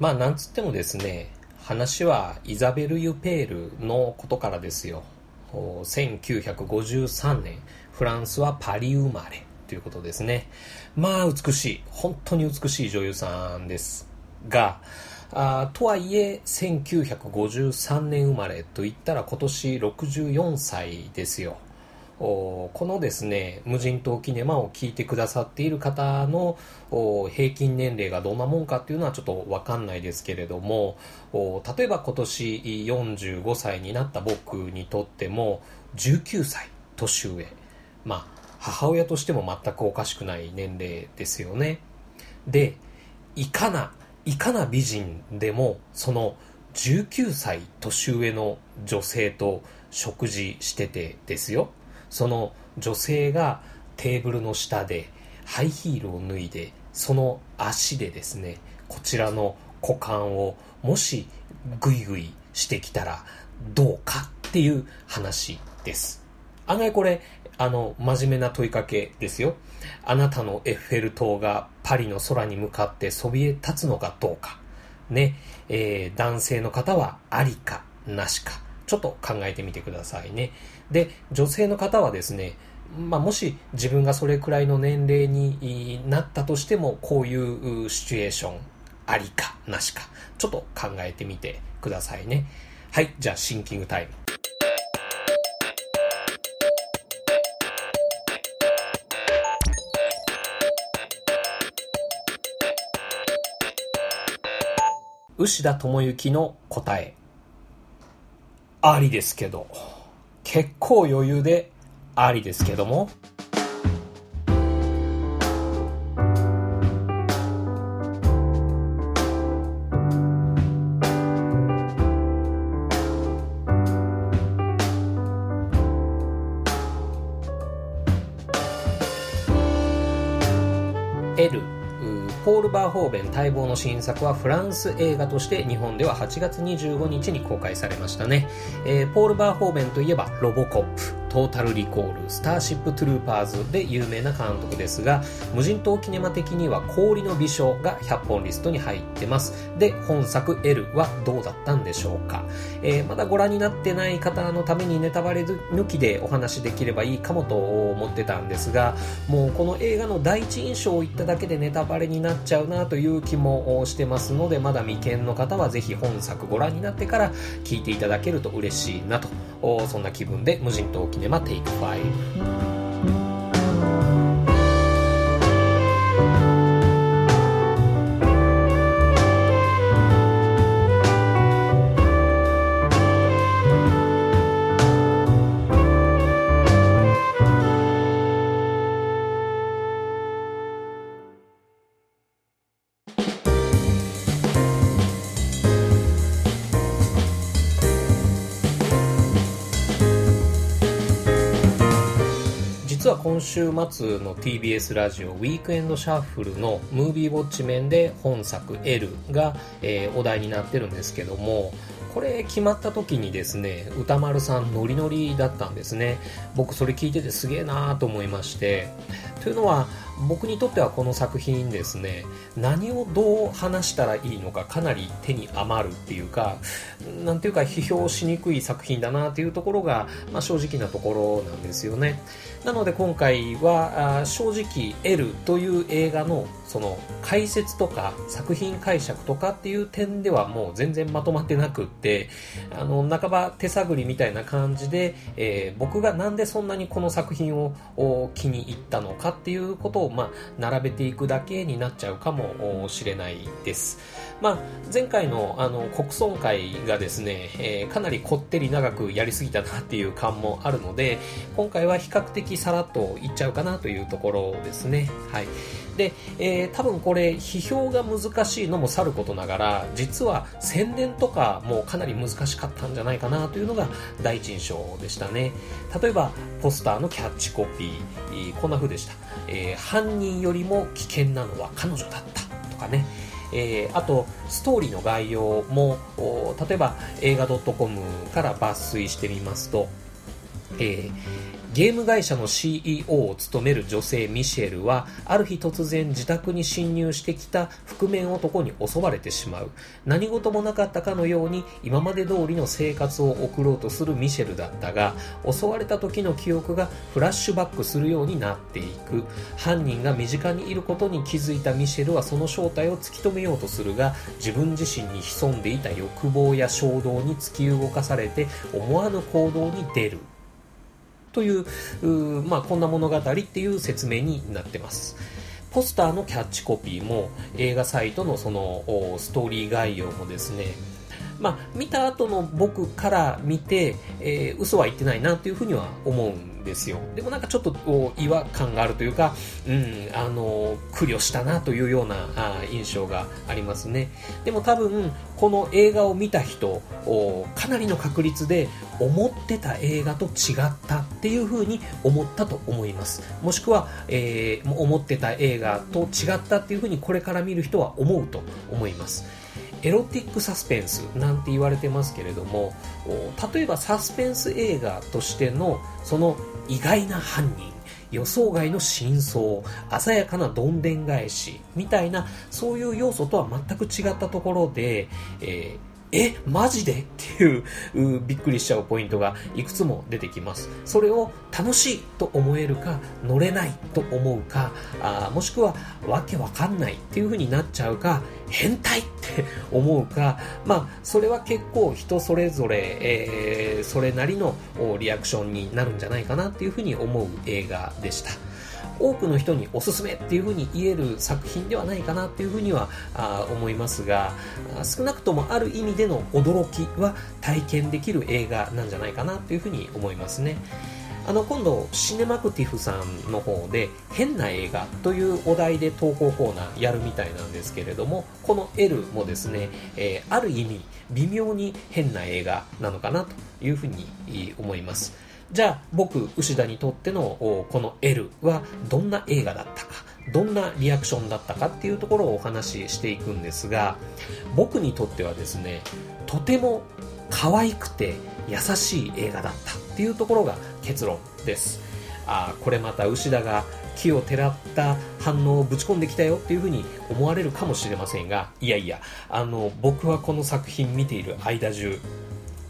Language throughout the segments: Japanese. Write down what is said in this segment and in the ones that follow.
まあなんつってもですね話はイザベル・ユペールのことからですよ。1953年フランスはパリ生まれということですね。まあ美しい本当に美しい女優さんですがあとはいえ1953年生まれといったら今年64歳ですよ。このですね無人島キネマを聞いてくださっている方の平均年齢がどんなもんかっていうのはちょっとわかんないですけれども例えば今年45歳になった僕にとっても19歳年上。まあ母親としても全くおかしくない年齢ですよね。でいかないかな美人でもその19歳年上の女性と食事しててですよ。その女性がテーブルの下でハイヒールを脱いでその足でですねこちらの股間をもしグイグイしてきたらどうかっていう話です。案外これあの真面目な問いかけですよ。あなたのエッフェル塔がパリの空に向かってそびえ立つのかどうか。ね、えー、男性の方はありかなしか。ちょっと考えてみてくださいね。で、女性の方はですね、まあ、もし自分がそれくらいの年齢になったとしても、こういうシチュエーション、ありかなしか、ちょっと考えてみてくださいね。はい、じゃあシンキングタイム。牛田智之の答え。ありですけど。結構余裕でありですけども。ポール・バーホーベン待望の新作はフランス映画として日本では8月25日に公開されましたね。えー、ポール・バーホーベンといえばロボコップ、トータルリコール、スターシップトゥルーパーズで有名な監督ですが、無人島キネマ的には氷の微笑が100本リストに入ってます。で、本作 ELLE はどうだったんでしょうか。えー、まだご覧になってない方のためにネタバレ抜きでお話できればいいかもと思ってたんですが、もうこの映画の第一印象を言っただけでネタバレになっちゃうなという気もしてますので、まだ未見の方はぜひ本作ご覧になってから聞いていただけると嬉しいなと、そんな気分で無人島キネマネマテイク5は今週末の TBS ラジオウィークエンドシャッフルのムービーウォッチ面で本作 L が、えー、お題になってるんですけどもこれ決まった時にですね歌丸さんノリノリだったんですね。僕それ聞いててすげえなーと思いましてというのは僕にとってはこの作品ですね何をどう話したらいいのかかなり手に余るっていうかなんていうか批評しにくい作品だなっていうところが、まあ、正直なところなんですよね。なので今回は正直 L という映画のその解説とか作品解釈とかっていう点ではもう全然まとまってなくってあの半ば手探りみたいな感じで、えー、僕がなんでそんなにこの作品を気に入ったのかっていうことを、まあ、並べていくだけになっちゃうかもしれないです。まあ、前回のあの国村会がですね、えー、かなりこってり長くやりすぎたなっていう感もあるので今回は比較的さらっといっちゃうかなというところですね。はいで、えー、多分これ批評が難しいのもさることながら実は宣伝とかもかなり難しかったんじゃないかなというのが第一印象でしたね。例えばポスターのキャッチコピーこんな風でした、えー、犯人よりも危険なのは彼女だった。とかね。えー、あとストーリーの概要も例えば映画 .com から抜粋してみますとえーゲーム会社の CEO を務める女性ミシェルは、ある日突然自宅に侵入してきた覆面男に襲われてしまう。何事もなかったかのように今まで通りの生活を送ろうとするミシェルだったが、襲われた時の記憶がフラッシュバックするようになっていく。犯人が身近にいることに気づいたミシェルはその正体を突き止めようとするが、自分自身に潜んでいた欲望や衝動に突き動かされて思わぬ行動に出る。という、まあ、こんな物語っていう説明になってます。ポスターのキャッチコピーも映画サイトのそのストーリー概要もですね、まあ、見た後の僕から見て、えー、嘘は言ってないなというふうには思うんですよ。でもなんかちょっと違和感があるというか、うん、あの、苦慮したなというようなあ印象がありますね。でも多分、この映画を見た人、かなりの確率で思ってた映画と違ったっていうふうに思ったと思います。もしくは、えー、思ってた映画と違ったっていうふうにこれから見る人は思うと思います。エロティックサスペンスなんて言われてますけれども例えばサスペンス映画としてのその意外な犯人予想外の真相鮮やかなどんでん返しみたいなそういう要素とは全く違ったところで、えーえ、マジで？っていうびっくりしちゃうポイントがいくつも出てきます。それを楽しいと思えるか、乗れないと思うか、あもしくはわけわかんないっていう風になっちゃうか、変態って思うか、まあ、それは結構人それぞれ、えー、それなりのリアクションになるんじゃないかなっていう風に思う映画でした。多くの人におすすめっていうふうに言える作品ではないかなっていうふうにはあ思いますが少なくともある意味での驚きは体験できる映画なんじゃないかなっていうふうに思いますね。あの今度シネマクティフさんの方で変な映画というお題で投稿コーナーやるみたいなんですけれどもこの L もですね、えー、ある意味微妙に変な映画なのかなというふうに思いますじゃあ僕牛田にとってのこの L はどんな映画だったかどんなリアクションだったかっていうところをお話ししていくんですが僕にとってはですねとても可愛くて優しい映画だったっていうところが結論です。あこれまた牛田が木をてらった反応をぶち込んできたよっていうふうに思われるかもしれませんがいやいやあの僕はこの作品見ている間中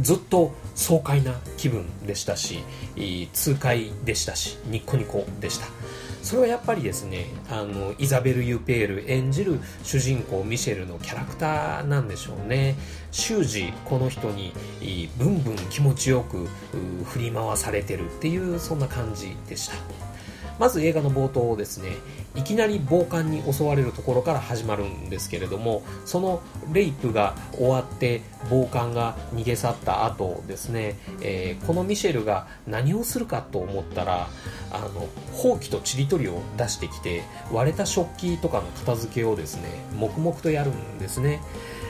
ずっと爽快な気分でしたし痛快でしたしニッコニコでした。それはやっぱりですねあのイザベル・ユペール演じる主人公ミシェルのキャラクターなんでしょうね。終始この人にブンブン気持ちよく振り回されてるっていうそんな感じでした。まず映画の冒頭ですねいきなり暴漢に襲われるところから始まるんですけれどもそのレイプが終わって暴漢が逃げ去った後ですね、えー、このミシェルが何をするかと思ったらあのほうきとちりとりを出してきて割れた食器とかの片付けをですね黙々とやるんですね。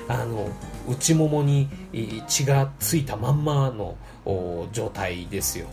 あの内ももに血がついたまんまの状態ですよ。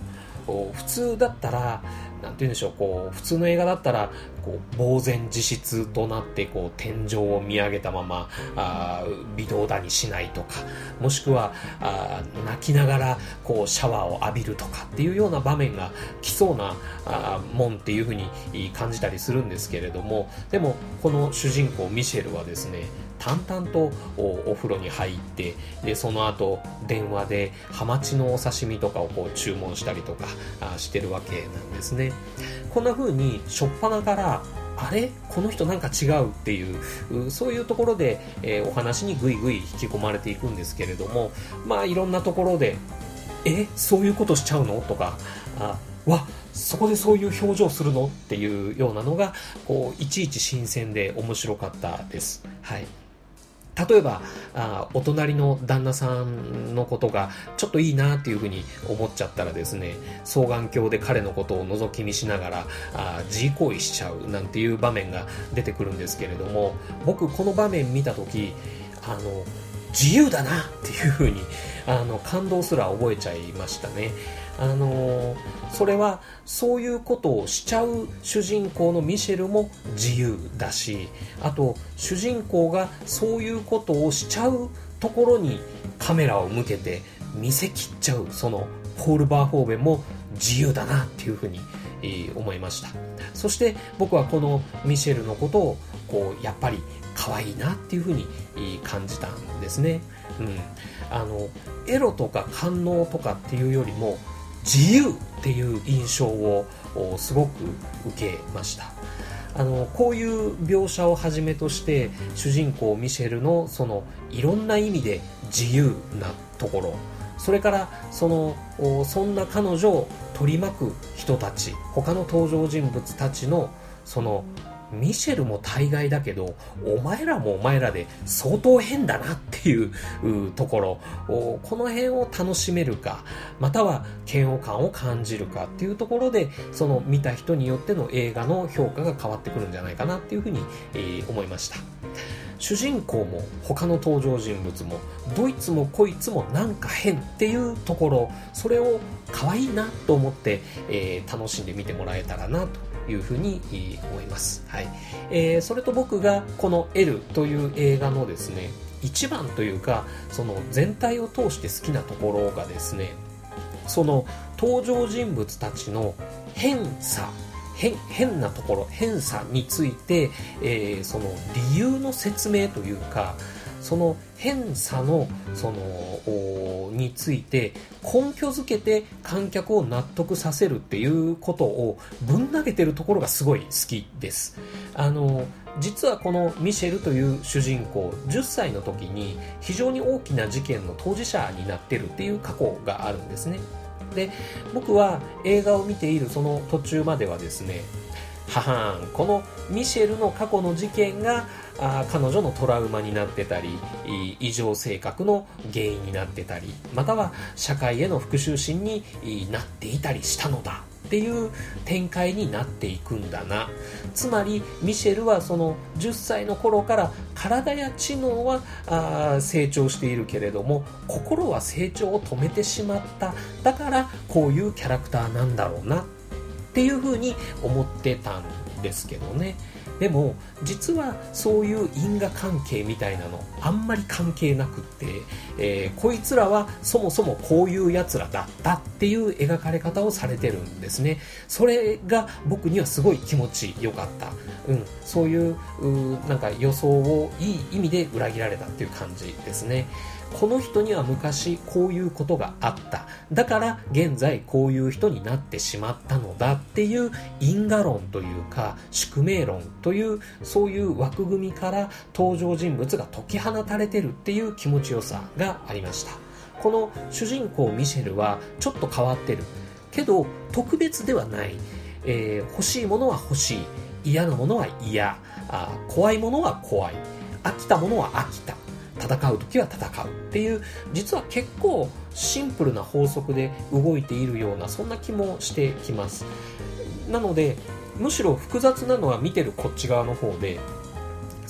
普通だったらなんて言うんでしょう、こう、普通の映画だったら、こう、呆然自失となって、こう、天井を見上げたまま、あ微動だにしないとか、もしくは、あ泣きながら、こう、シャワーを浴びるとかっていうような場面が来そうな、あもんっていうふうに感じたりするんですけれども、でも、この主人公ミシェルはですね、淡々とお風呂に入ってでその後電話でハマチのお刺身とかをこう注文したりとかあしてるわけなんですね。こんな風に初っ端からあれ？この人なんか違うっていうそういうところで、えー、お話にぐいぐい引き込まれていくんですけれどもまあいろんなところでえ？そういうことしちゃうの？とかあわそこでそういう表情するの？っていうようなのがこういちいち新鮮で面白かったです。はい。例えばあお隣の旦那さんのことがちょっといいなっていうふうに思っちゃったらですね双眼鏡で彼のことを覗き見しながらあ自慰行為しちゃうなんていう場面が出てくるんですけれども僕この場面見た時あの自由だなっていうふうにあの感動すら覚えちゃいましたね。あのそれはそういうことをしちゃう主人公のミシェルも自由だしあと主人公がそういうことをしちゃうところにカメラを向けて見せきっちゃうそのポール・バーホーベンも自由だなっていうふうに、思いました。そして僕はこのミシェルのことをこうやっぱり可愛いなっていうふうに感じたんですね、うん、あのエロとか官能とかっていうよりも自由っていう印象をすごく受けました。あのこういう描写をはじめとして主人公ミシェルのそのいろんな意味で自由なところ。それからそのそんな彼女を取り巻く人たち。他の登場人物たちのそのミシェルも大概だけどお前らもお前らで相当変だなっていうところ。この辺を楽しめるかまたは嫌悪感を感じるかっていうところでその見た人によっての映画の評価が変わってくるんじゃないかなっていうふうに、えー、思いました。主人公も他の登場人物もどいつもこいつもなんか変っていうところそれを可愛いなと思って、えー、楽しんで見てもらえたらなと。いうふうに思います。はい。えー、それと僕がこの L という映画のですね、一番というか、その全体を通して好きなところがですね、その登場人物たちの変さ、変変なところ、変さについて、えー、その理由の説明というか、その偏差のそのについて根拠づけて観客を納得させるっていうことをぶん投げてるところがすごい好きです。あの実はこのミシェルという主人公10歳の時に非常に大きな事件の当事者になってるっていう過去があるんですね。で僕は映画を見ているその途中まではですねははんこのミシェルの過去の事件があ彼女のトラウマになってたり異常性格の原因になってたりまたは社会への復讐心になっていたりしたのだっていう展開になっていくんだな。つまりミシェルはその10歳の頃から体や知能はあ成長しているけれども心は成長を止めてしまった。だからこういうキャラクターなんだろうな。っていうふうに思ってたんですけどね。でも実はそういう因果関係みたいなのあんまり関係なくって、えー、こいつらはそもそもこういうやつらだったっていう描かれ方をされてるんですね。それが僕にはすごい気持ちよかった、うん、そういうなんか予想をいい意味で裏切られたっていう感じですね。この人には昔こういうことがあった。だから現在こういう人になってしまったのだっていう因果論というか宿命論とというそういう枠組みから登場人物が解き放たれてるっていう気持ちよさがありました。この主人公ミシェルはちょっと変わってる。けど特別ではない、えー、欲しいものは欲しい。嫌なものは嫌。あ怖いものは怖い。飽きたものは飽きた。戦う時は戦うっていう実は結構シンプルな法則で動いているようなそんな気もしてきます。なのでむしろ複雑なのは見てるこっち側の方で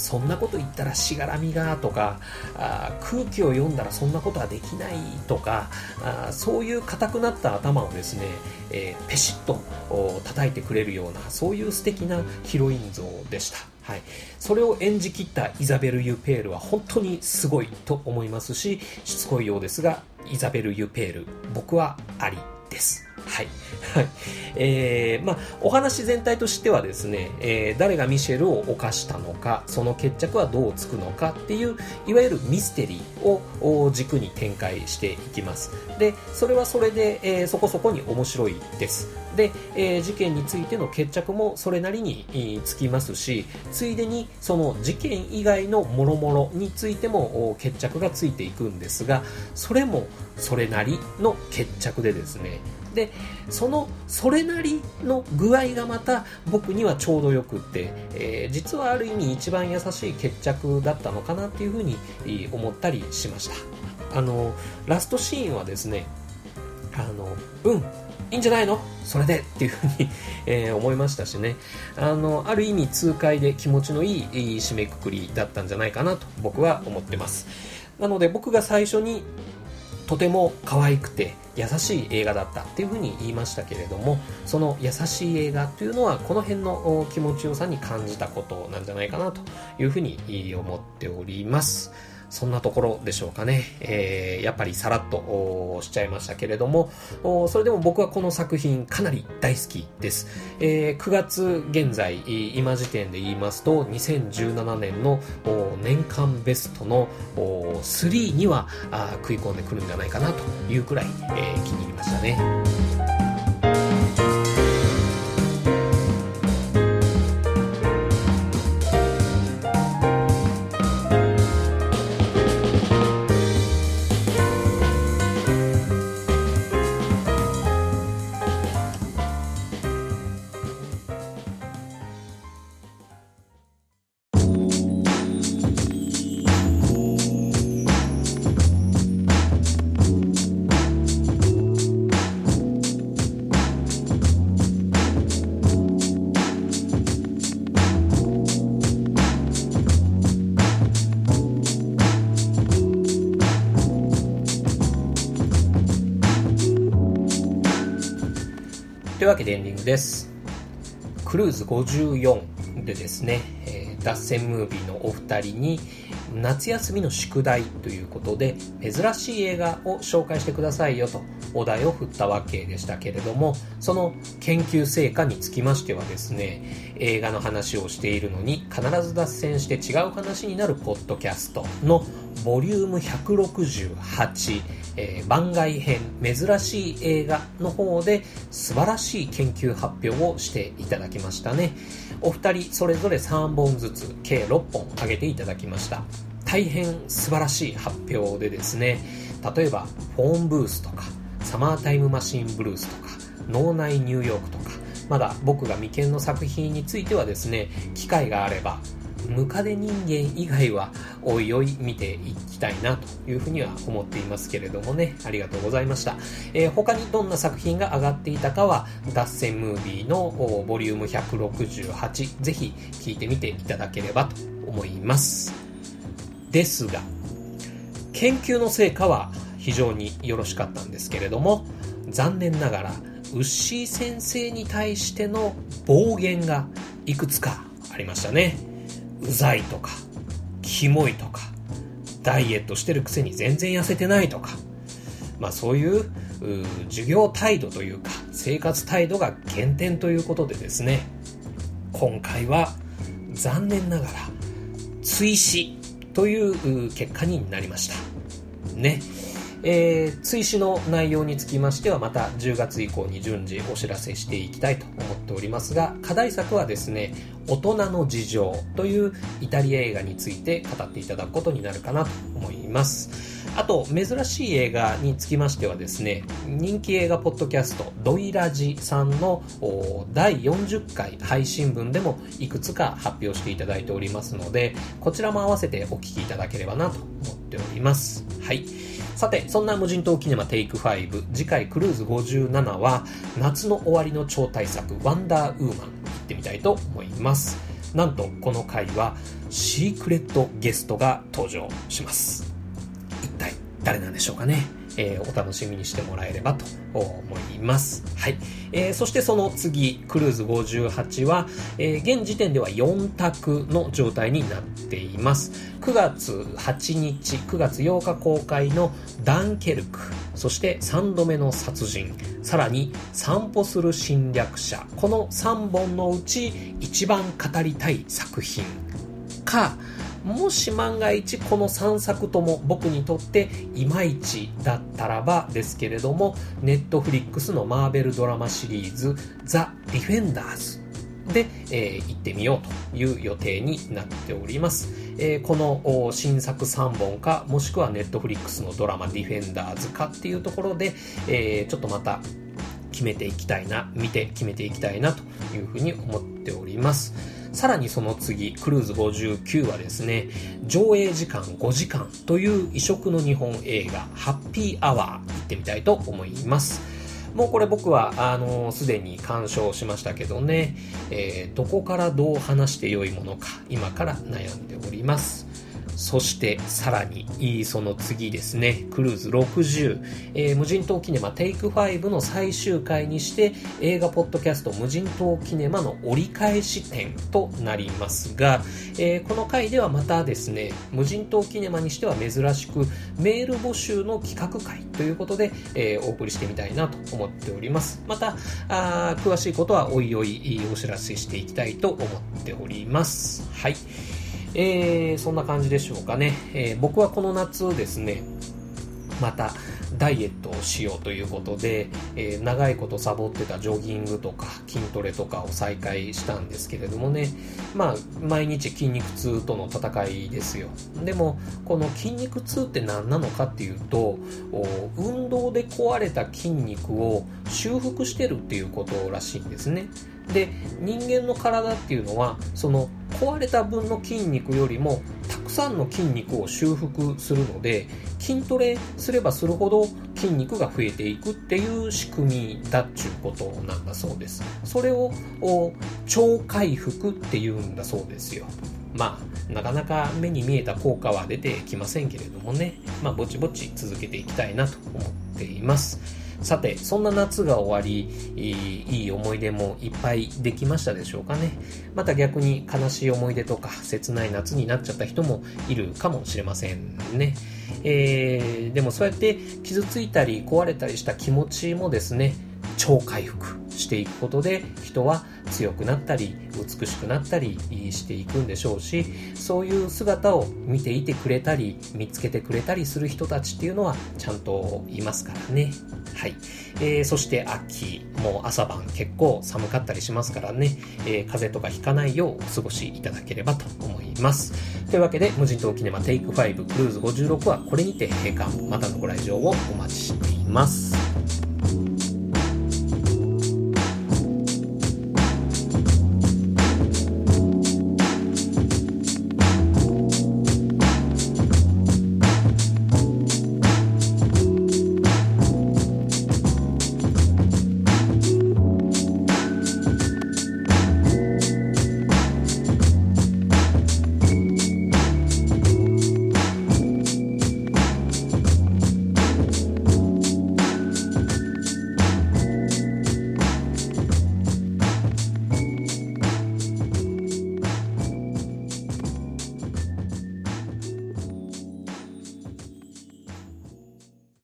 そんなこと言ったらしがらみがとかあ空気を読んだらそんなことはできないとかあそういう硬くなった頭をですね、えー、ペシッと叩いてくれるようなそういう素敵なヒロイン像でした。はい、それを演じきったイザベル・ユペールは本当にすごいと思いますししつこいようですがイザベル・ユペール僕はありです。はい。はい。えー、まあ、お話全体としてはですね、えー、誰がミシェルを犯したのか、その決着はどうつくのかっていう、いわゆるミステリーを軸に展開していきます。で、それはそれで、えー、そこそこに面白いです。で、えー、事件についての決着もそれなりにつきますし、ついでにその事件以外の諸々についても決着がついていくんですが、それもそれなりの決着でですね、でそのそれなりの具合がまた僕にはちょうどよくって、えー、実はある意味一番優しい決着だったのかなっていうふうに思ったりしました。あのラストシーンはですねあのうんいいんじゃないの？それでっていうふうに、えー、思いましたしね。あのある意味痛快で気持ちのいい締めくくりだったんじゃないかなと僕は思ってます。なので僕が最初にとても可愛くて優しい映画だったっていうふうに言いましたけれどもその優しい映画というのはこの辺の気持ちよさに感じたことなんじゃないかなというふうに思っております。そんなところでしょうかね。えー、やっぱりさらっとしちゃいましたけれども、それでも僕はこの作品かなり大好きです。えー、9月現在、今時点で言いますと、2017年の年間ベストの3には食い込んでくるんじゃないかなというくらい、えー、気に入りましたね。わけでエンディングです。クルーズ54でですね、脱線ムービーのお二人に夏休みの宿題ということで珍しい映画を紹介してくださいよとお題を振ったわけでしたけれどもその研究成果につきましてはですね映画の話をしているのに必ず脱線して違う話になるポッドキャストのボリューム168えー、番外編珍しい映画の方で素晴らしい研究発表をしていただきましたね。お二人それぞれ3本ずつ計6本挙げていただきました。大変素晴らしい発表でですね。例えばフォーンブースとかサマータイムマシンブルースとか脳内ニューヨークとかまだ僕が眉間の作品についてはですね機会があればムカデ人間以外はおいおい見ていきたいなというふうには思っていますけれどもね、ありがとうございました。えー、他にどんな作品が上がっていたかは、脱線ムービーのボリューム168、ぜひ聞いてみていただければと思います。ですが、研究の成果は非常によろしかったんですけれども、残念ながら、ウッシー先生に対しての暴言がいくつかありましたね。うざいとか、キモいとか、ダイエットしてるくせに全然痩せてないとか、まあそういう授業態度というか生活態度が減点ということでですね、今回は残念ながら追試という結果になりました。ね。えー、追試の内容につきましてはまた10月以降に順次お知らせしていきたいと思っておりますが課題作はですね大人の事情というイタリア映画について語っていただくことになるかなと思いますあと、珍しい映画につきましてはですね、人気映画ポッドキャスト、ドイラジさんの第40回配信分でもいくつか発表していただいておりますので、こちらも合わせてお聞きいただければなと思っております。はい。さて、そんな無人島キネマテイク5、次回クルーズ57は、夏の終わりの超大作、ワンダーウーマン、行ってみたいと思います。なんと、この回は、シークレットゲストが登場します。一体、誰なんでしょうかね？えー、お楽しみにしてもらえればと思います。はい。えー、そしてその次、クルーズ58は、えー、現時点では4択の状態になっています。9月8日、9月8日公開のダンケルク、そして3度目の殺人、さらに散歩する侵略者、この3本のうち一番語りたい作品か、もし万が一この3作とも僕にとっていまいちだったらばですけれども、ネットフリックスのマーベルドラマシリーズ、ザ・ディフェンダーズで、えー、行ってみようという予定になっております。えー、この新作3本か、もしくはネットフリックスのドラマディフェンダーズかっていうところで、えー、ちょっとまた決めていきたいな、見て決めていきたいなというふうに思っております。さらにその次、クルーズ59はですね、上映時間5時間という異色の日本映画、ハッピーアワー行ってみたいと思います。もうこれ僕は、あの、すでに鑑賞しましたけどね、えー、どこからどう話してよいものか、今から悩んでおります。そしてさらにその次ですね。クルーズ60、えー、無人島キネマテイク5の最終回にして映画ポッドキャスト無人島キネマの折り返し点となりますが、えー、この回ではまたですね無人島キネマにしては珍しくメール募集の企画会ということで、えー、お送りしてみたいなと思っております。またあ詳しいことはおいおいお知らせしていきたいと思っております。はい。えー、そんな感じでしょうかね、えー、僕はこの夏ですねまたダイエットをしようということで、えー、長いことサボってたジョギングとか筋トレとかを再開したんですけれどもね。まあ毎日筋肉痛との戦いですよ。でもこの筋肉痛って何なのかっていうと運動で壊れた筋肉を修復してるっていうことらしいんですね。で人間の体っていうのはその壊れた分の筋肉よりもたくさんの筋肉を修復するので筋トレすればするほど筋肉が増えていくっていう仕組みだっちゅうことなんだそうです。それを超回復っていうんだそうですよ。まあなかなか目に見えた効果は出てきませんけれどもね。まあぼちぼち続けていきたいなと思っています。さて、そんな夏が終わり、いい思い出もいっぱいできましたでしょうかね。また逆に悲しい思い出とか切ない夏になっちゃった人もいるかもしれませんね。えー、でもそうやって傷ついたり壊れたりした気持ちもですね、超回復していくことで人は強くなったり美しくなったりしていくんでしょうしそういう姿を見ていてくれたり見つけてくれたりする人たちっていうのはちゃんといますからね。はい、えー、そして秋もう朝晩結構寒かったりしますからね、えー、風邪とかひかないようお過ごしいただければと思います。というわけで無人島キネマテイク5クルーズ56はこれにて閉館。またのご来場をお待ちしています。